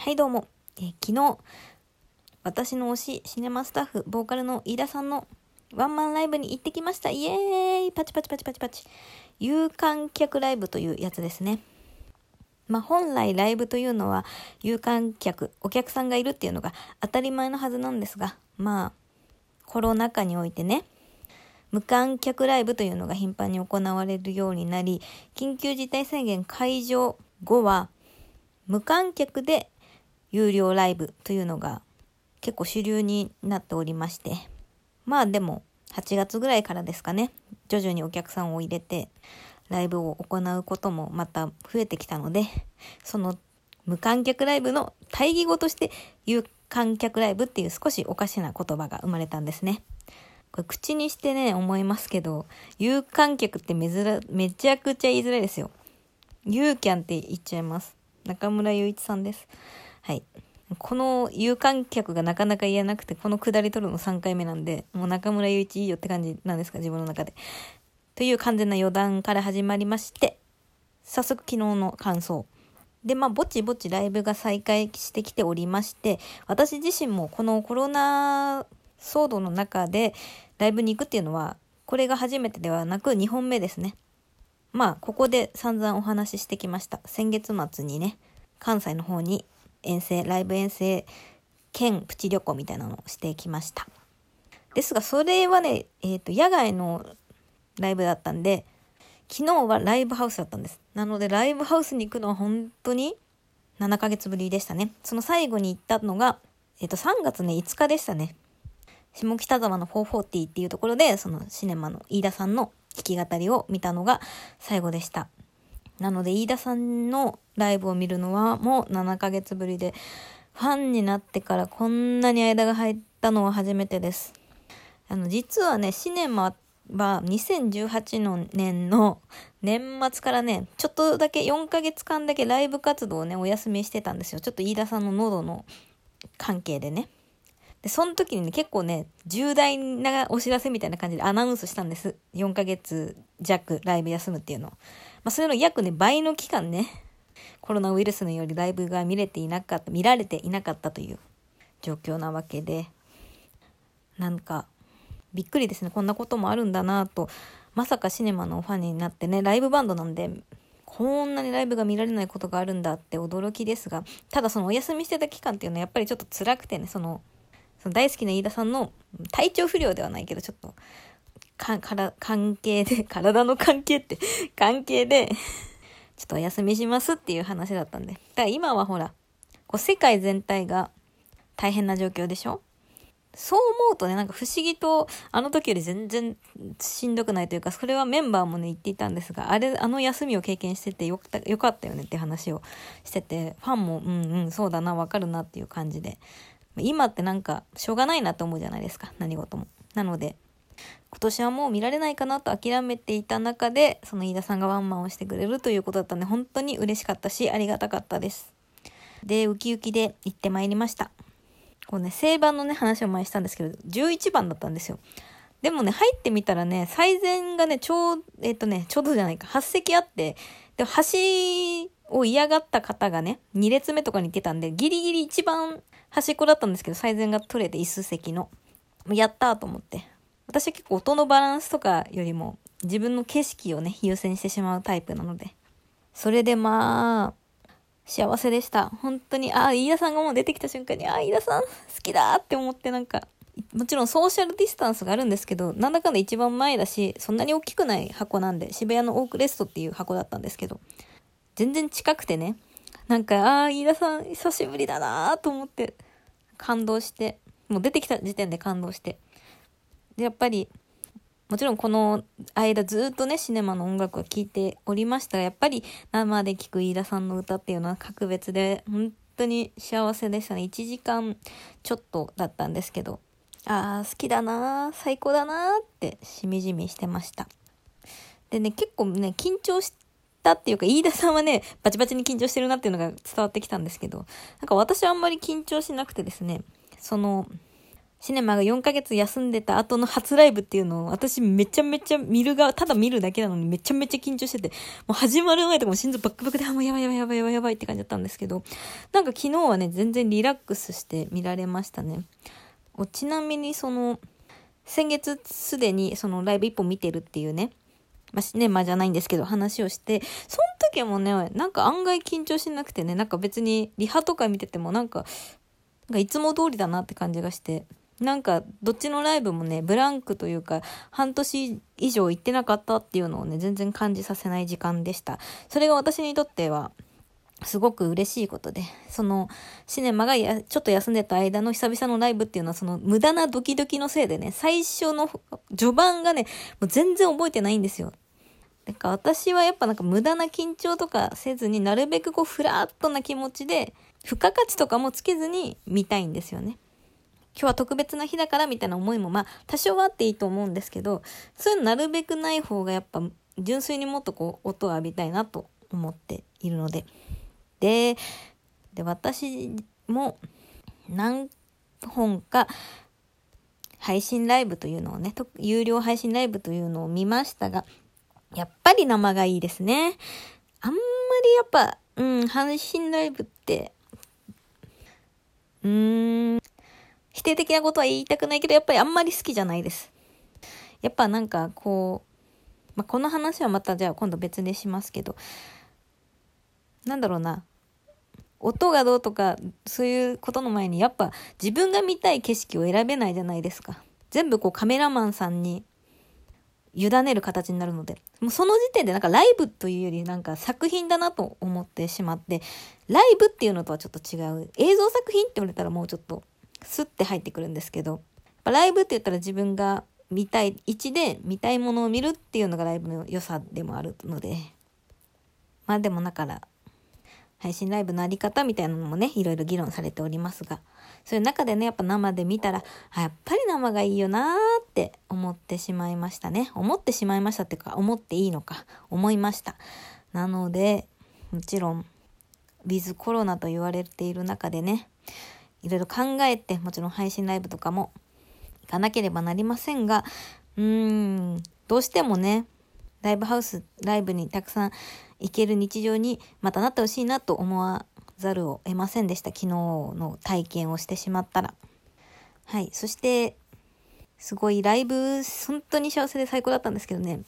はいどうも、えー昨日私の推しシネマスタッフボーカルの飯田さんのワンマンライブに行ってきました。イエーイ。パチパチパチパチパチ。有観客ライブというやつですね。まあ本来ライブというのは有観客お客さんがいるっていうのが当たり前のはずなんですがまあコロナ禍においてね無観客ライブというのが頻繁に行われるようになり緊急事態宣言解除後は無観客で有料ライブというのが結構主流になっておりましてまあでも8月ぐらいからですかね徐々にお客さんを入れてライブを行うこともまた増えてきたのでその無観客ライブの対義語として有観客ライブっていう少しおかしな言葉が生まれたんですね。これ口にしてね思いますけど有観客ってめずらめちゃくちゃ言いづらいですよ。ユーキャンって言っちゃいます。中村雄一さんです。はい。この有観客がなかなか言えなくて、この下り取るの3回目なんで、もう中村雄一いいよって感じなんですか、自分の中で。という完全な余談から始まりまして、早速昨日の感想。で、まあ、ぼちぼちライブが再開してきておりまして、私自身もこのコロナ騒動の中でライブに行くっていうのは、これが初めてではなく2本目ですね。まあ、ここで散々お話ししてきました。先月末にね、関西の方に遠征、ライブ遠征兼プチ旅行みたいなのをしてきました。ですが、それはね、えっ、と、野外のライブだったんで、昨日はライブハウスだったんです。なので、ライブハウスに行くのは本当に7ヶ月ぶりでしたね。その最後に行ったのが、えっ、と、3月ね、5日でしたね。下北沢の440っていうところで、そのシネマの飯田さんの弾き語りを見たのが最後でした。なので、飯田さんのライブを見るのはもう7ヶ月ぶりで、ファンになってからこんなに間が入ったのは初めてです。あの、実はね、シネマは2018の年の年末からね、ちょっとだけ4ヶ月間だけライブ活動をね、お休みしてたんですよ。ちょっと飯田さんの喉の関係でね。で、その時にね、結構ね、重大なお知らせみたいな感じでアナウンスしたんです。4ヶ月弱ライブ休むっていうの。まあ、それの約ね、倍の期間ね、コロナウイルスのよりライブが見れていなかった、見られていなかったという状況なわけで、なんか、びっくりですね。こんなこともあるんだなと。まさかシネマのファンになってね、ライブバンドなんで、こんなにライブが見られないことがあるんだって驚きですが、ただそのお休みしてた期間っていうのはやっぱりちょっと辛くてね、その、その大好きな飯田さんの体調不良ではないけど、ちょっと、か、から、関係で、体の関係って、関係で、ちょっとお休みしますっていう話だったんで。だから今はほら、こう世界全体が大変な状況でしょ？そう思うとね、なんか不思議と、あの時より全然しんどくないというか、それはメンバーもね、言っていたんですが、あれ、あの休みを経験しててよかったよかったよねって話をしてて、ファンも、うんうん、そうだな、わかるなっていう感じで。今ってなんか、しょうがないなと思うじゃないですか、何事も。なので、今年はもう見られないかなと諦めていた中で、その飯田さんがワンマンをしてくれるということだったんで、本当に嬉しかったし、ありがたかったです。で、ウキウキで行ってまいりました。こうね、正番のね、話を前したんですけど、11番だったんですよ。でもね、入ってみたらね、最善がね、ちょう、えっ、とね、ちょうどじゃないか、8席あって、で、端を嫌がった方がね、2列目とかに行ってたんで、ギリギリ一番端っこだったんですけど、最善が取れて椅子席の。やったーと思って。私は結構音のバランスとかよりも、自分の景色をね、優先してしまうタイプなので。それでまあ、幸せでした。本当に、ああ、飯田さんがもう出てきた瞬間に、ああ、飯田さん好きだって思ってなんか、もちろんソーシャルディスタンスがあるんですけど、なんだかんだ一番前だし、そんなに大きくない箱なんで、渋谷のオークレストっていう箱だったんですけど、全然近くてね、なんか、ああ、飯田さん久しぶりだなと思って、感動して、もう出てきた時点で感動して。で、やっぱり、もちろんこの間ずっとね、シネマの音楽を聴いておりましたが、やっぱり生で聴く飯田さんの歌っていうのは格別で、本当に幸せでしたね。1時間ちょっとだったんですけど、ああ、好きだな最高だなってしみじみしてました。でね、結構ね、緊張したっていうか、飯田さんはね、バチバチに緊張してるなっていうのが伝わってきたんですけど、なんか私はあんまり緊張しなくてですね、その、シネマが4ヶ月休んでた後の初ライブっていうのを私めちゃめちゃ見る側、ただ見るだけなのにめちゃめちゃ緊張してて、もう始まる前とかも心臓バックバックで、あ、もうやばいやばいやばいやばいやばいって感じだったんですけど、なんか昨日はね、全然リラックスして見られましたね。ちなみにその、先月すでにそのライブ1本見てるっていうね、まあ、シネマじゃないんですけど話をして、その時もね、なんか案外緊張しなくてね、なんか別にリハとか見ててもなんか、なんかいつも通りだなって感じがして、なんかどっちのライブもねブランクというか半年以上行ってなかったっていうのをね全然感じさせない時間でした。それが私にとってはすごく嬉しいことで、そのシネマがやちょっと休んでた間の久々のライブっていうのはその無駄なドキドキのせいでね、最初の序盤がね、もう全然覚えてないんですよ。なんか私はやっぱなんか無駄な緊張とかせずになるべくこうフラットな気持ちで付加価値とかもつけずに見たいんですよね。今日は特別な日だからみたいな思いもまあ多少はあっていいと思うんですけど、そういうのなるべくない方がやっぱ純粋にもっとこう音を浴びたいなと思っているので。で、で、私も何本か配信ライブというのをね、有料配信ライブというのを見ましたが、やっぱり生がいいですね。あんまりやっぱ、うん、配信ライブって、うーん、否定的なことは言いたくないけど、やっぱりあんまり好きじゃないです。やっぱなんかこう、まあ、この話はまたじゃあ今度別にしますけど、なんだろうな。音がどうとか、そういうことの前に、やっぱ自分が見たい景色を選べないじゃないですか。全部こうカメラマンさんに委ねる形になるので、もうその時点でなんかライブというよりなんか作品だなと思ってしまって、ライブっていうのとはちょっと違う。映像作品って言われたらもうちょっとスッて入ってくるんですけど、ライブって言ったら自分が見たい位置で見たいものを見るっていうのがライブの良さでもあるので、まあでもだから、配信ライブのあり方みたいなのもね、いろいろ議論されておりますが、そういう中でね、やっぱ生で見たら、あ、やっぱり生がいいよなーって思ってしまいましたね。思ってしまいましたっていうか、思っていいのか、思いました。なので、もちろん、ウィズコロナと言われている中でね、いろいろ考えて、もちろん配信ライブとかも行かなければなりませんが、うーん、どうしてもね、ライブハウス、ライブにたくさん行ける日常にまたなってほしいなと思わざるを得ませんでした。昨日の体験をしてしまったら。はい。そして、すごいライブ、本当に幸せで最高だったんですけどね、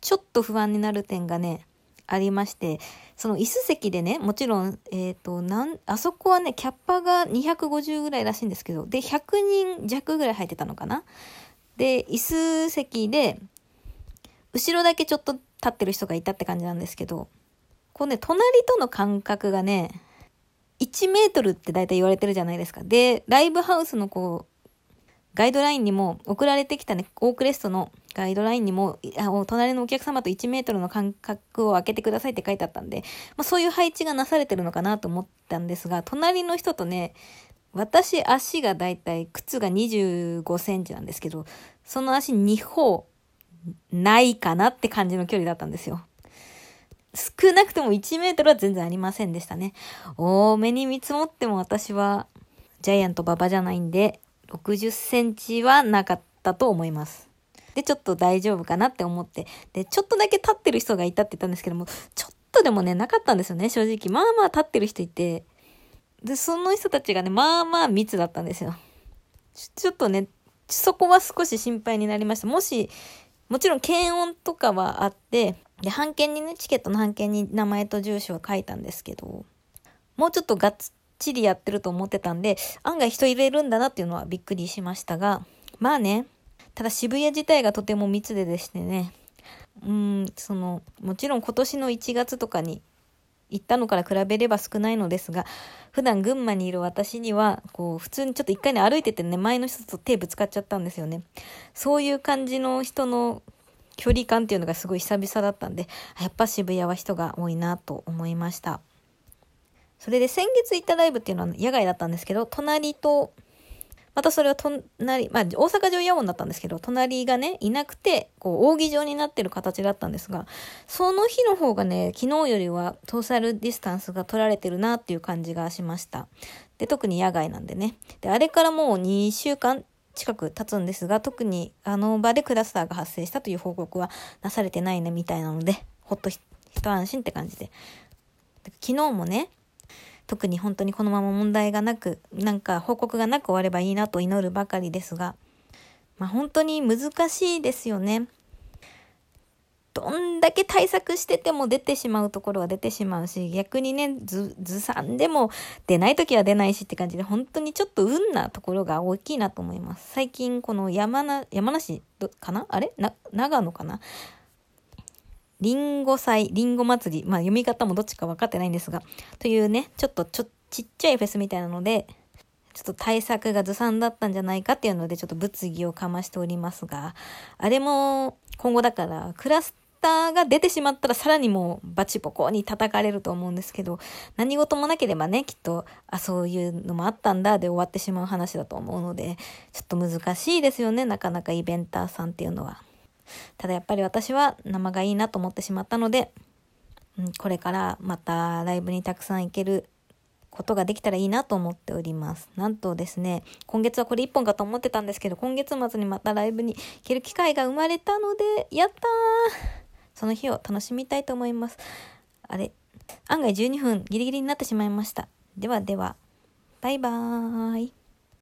ちょっと不安になる点がね、ありまして、その椅子席でね、もちろん、えっ、ー、と、なん、あそこはね、キャッパが250ぐらいらしいんですけど、で、100人弱ぐらい入ってたのかなで、椅子席で、後ろだけちょっと立ってる人がいたって感じなんですけど、こうね、隣との間隔がね、1メートルって大体言われてるじゃないですか。で、ライブハウスのこう、ガイドラインにも、送られてきたね、オークレストのガイドラインにも、あ隣のお客様と1メートルの間隔を空けてくださいって書いてあったんで、まあ、そういう配置がなされてるのかなと思ったんですが、隣の人とね、私足がだいたい靴が25センチなんですけど、その足2歩ないかなって感じの距離だったんですよ。少なくとも1メートルは全然ありませんでしたね。多めに見積もっても私はジャイアント馬場じゃないんで、60センチはなかったと思います。で、ちょっと大丈夫かなって思って、で、ちょっとだけ立ってる人がいたって言ったんですけども、ちょっとでもね、なかったんですよね、正直。まあまあ立ってる人いて、で、その人たちがね、まあまあ密だったんですよ。ちょっとね、そこは少し心配になりました。もし、もちろん検温とかはあって、で、半券にね、チケットの半券に名前と住所は書いたんですけど、もうちょっとがっちりやってると思ってたんで、案外人入れるんだなっていうのはびっくりしましたが、まあね、ただ渋谷自体がとても密ででしてね、うん、その、もちろん今年の1月とかに行ったのから比べれば少ないのですが、普段群馬にいる私には、こう、普通にちょっと一回ね、歩いててね、前の人と手ぶつかっちゃったんですよね。そういう感じの人の距離感っていうのがすごい久々だったんで、やっぱ渋谷は人が多いなと思いました。それで先月行ったライブっていうのは野外だったんですけど、隣と、またそれは隣、まあ、大阪城野音だったんですけど、隣がね、いなくて、こう、扇状になってる形だったんですが、その日の方がね、昨日よりはトーサルディスタンスが取られてるなっていう感じがしました。で、特に野外なんでね。で、あれからもう2週間近く経つんですが、特にあの場でクラスターが発生したという報告はなされてないねみたいなので、ほっと一安心って感じで。昨日もね、特に本当にこのまま問題がなく、なんか報告がなく終わればいいなと祈るばかりですが、まあ本当に難しいですよね。どんだけ対策してても出てしまうところは出てしまうし、逆にね、ず、ずさんでも出ない時は出ないしって感じで、本当にちょっと運なところが大きいなと思います。最近この山な、山梨かな？あれ？な、長野かな？リンゴ祭、リンゴ祭り、まあ読み方もどっちか分かってないんですが、というね、ちょっとちょ、ちっちゃいフェスみたいなので、ちょっと対策がずさんだったんじゃないかっていうので、ちょっと物議をかましておりますが、あれも今後だから、クラスターが出てしまったらさらにもうバチボコに叩かれると思うんですけど、何事もなければね、きっと、あ、そういうのもあったんだで終わってしまう話だと思うので、ちょっと難しいですよね、なかなかイベンターさんっていうのは。ただやっぱり私は生がいいなと思ってしまったので、うん、これからまたライブにたくさん行けることができたらいいなと思っております。なんとですね、今月はこれ1本かと思ってたんですけど、今月末にまたライブに行ける機会が生まれたので、やったーその日を楽しみたいと思います。あれ、案外12分ギリギリになってしまいました。ではでは、バイバーイ。